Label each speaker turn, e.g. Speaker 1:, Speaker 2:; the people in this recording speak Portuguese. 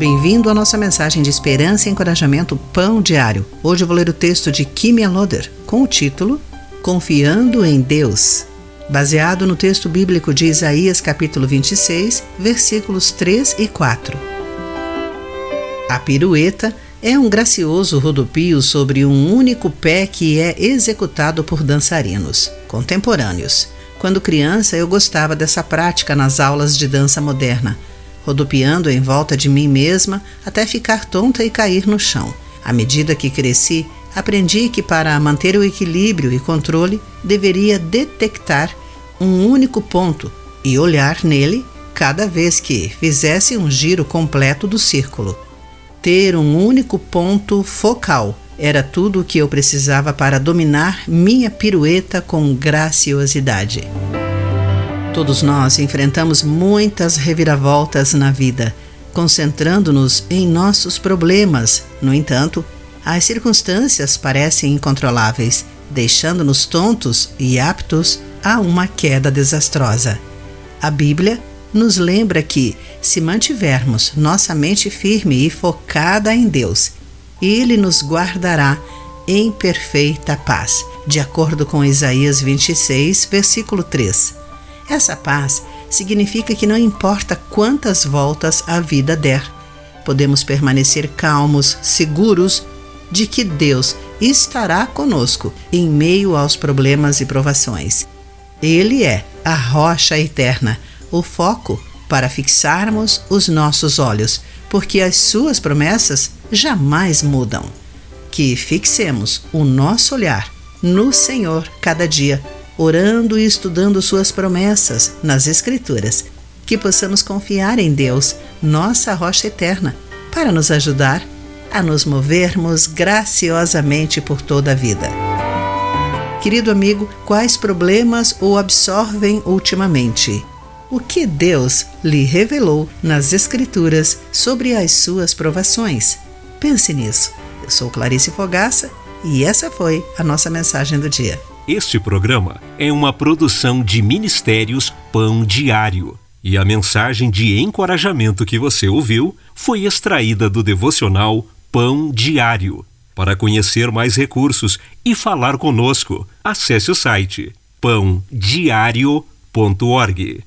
Speaker 1: Bem-vindo à nossa mensagem de esperança e encorajamento Pão Diário. Hoje eu vou ler o texto de Kimi Loder com o título Confiando em Deus, baseado no texto bíblico de Isaías capítulo 26, versículos 3 e 4. A pirueta é um gracioso rodopio sobre um único pé que é executado por dançarinos contemporâneos. Quando criança, eu gostava dessa prática nas aulas de dança moderna rodopiando em volta de mim mesma até ficar tonta e cair no chão. À medida que cresci, aprendi que para manter o equilíbrio e controle deveria detectar um único ponto e olhar nele cada vez que fizesse um giro completo do círculo. Ter um único ponto focal era tudo o que eu precisava para dominar minha pirueta com graciosidade. Todos nós enfrentamos muitas reviravoltas na vida, concentrando-nos em nossos problemas. No entanto, as circunstâncias parecem incontroláveis, deixando-nos tontos e aptos a uma queda desastrosa. A Bíblia nos lembra que, se mantivermos nossa mente firme e focada em Deus, Ele nos guardará em perfeita paz, de acordo com Isaías 26, versículo 3. Essa paz significa que não importa quantas voltas a vida der, podemos permanecer calmos, seguros de que Deus estará conosco em meio aos problemas e provações. Ele é a rocha eterna, o foco para fixarmos os nossos olhos, porque as suas promessas jamais mudam. Que fixemos o nosso olhar no Senhor cada dia orando e estudando Suas promessas nas Escrituras, que possamos confiar em Deus, nossa rocha eterna, para nos ajudar a nos movermos graciosamente por toda a vida. Querido amigo, quais problemas o absorvem ultimamente? O que Deus lhe revelou nas Escrituras sobre as suas provações? Pense nisso. Eu sou Clarice Fogaça e essa foi a nossa mensagem do dia.
Speaker 2: Este programa é uma produção de Ministérios Pão Diário. E a mensagem de encorajamento que você ouviu foi extraída do devocional Pão Diário. Para conhecer mais recursos e falar conosco, acesse o site pãodiario.org.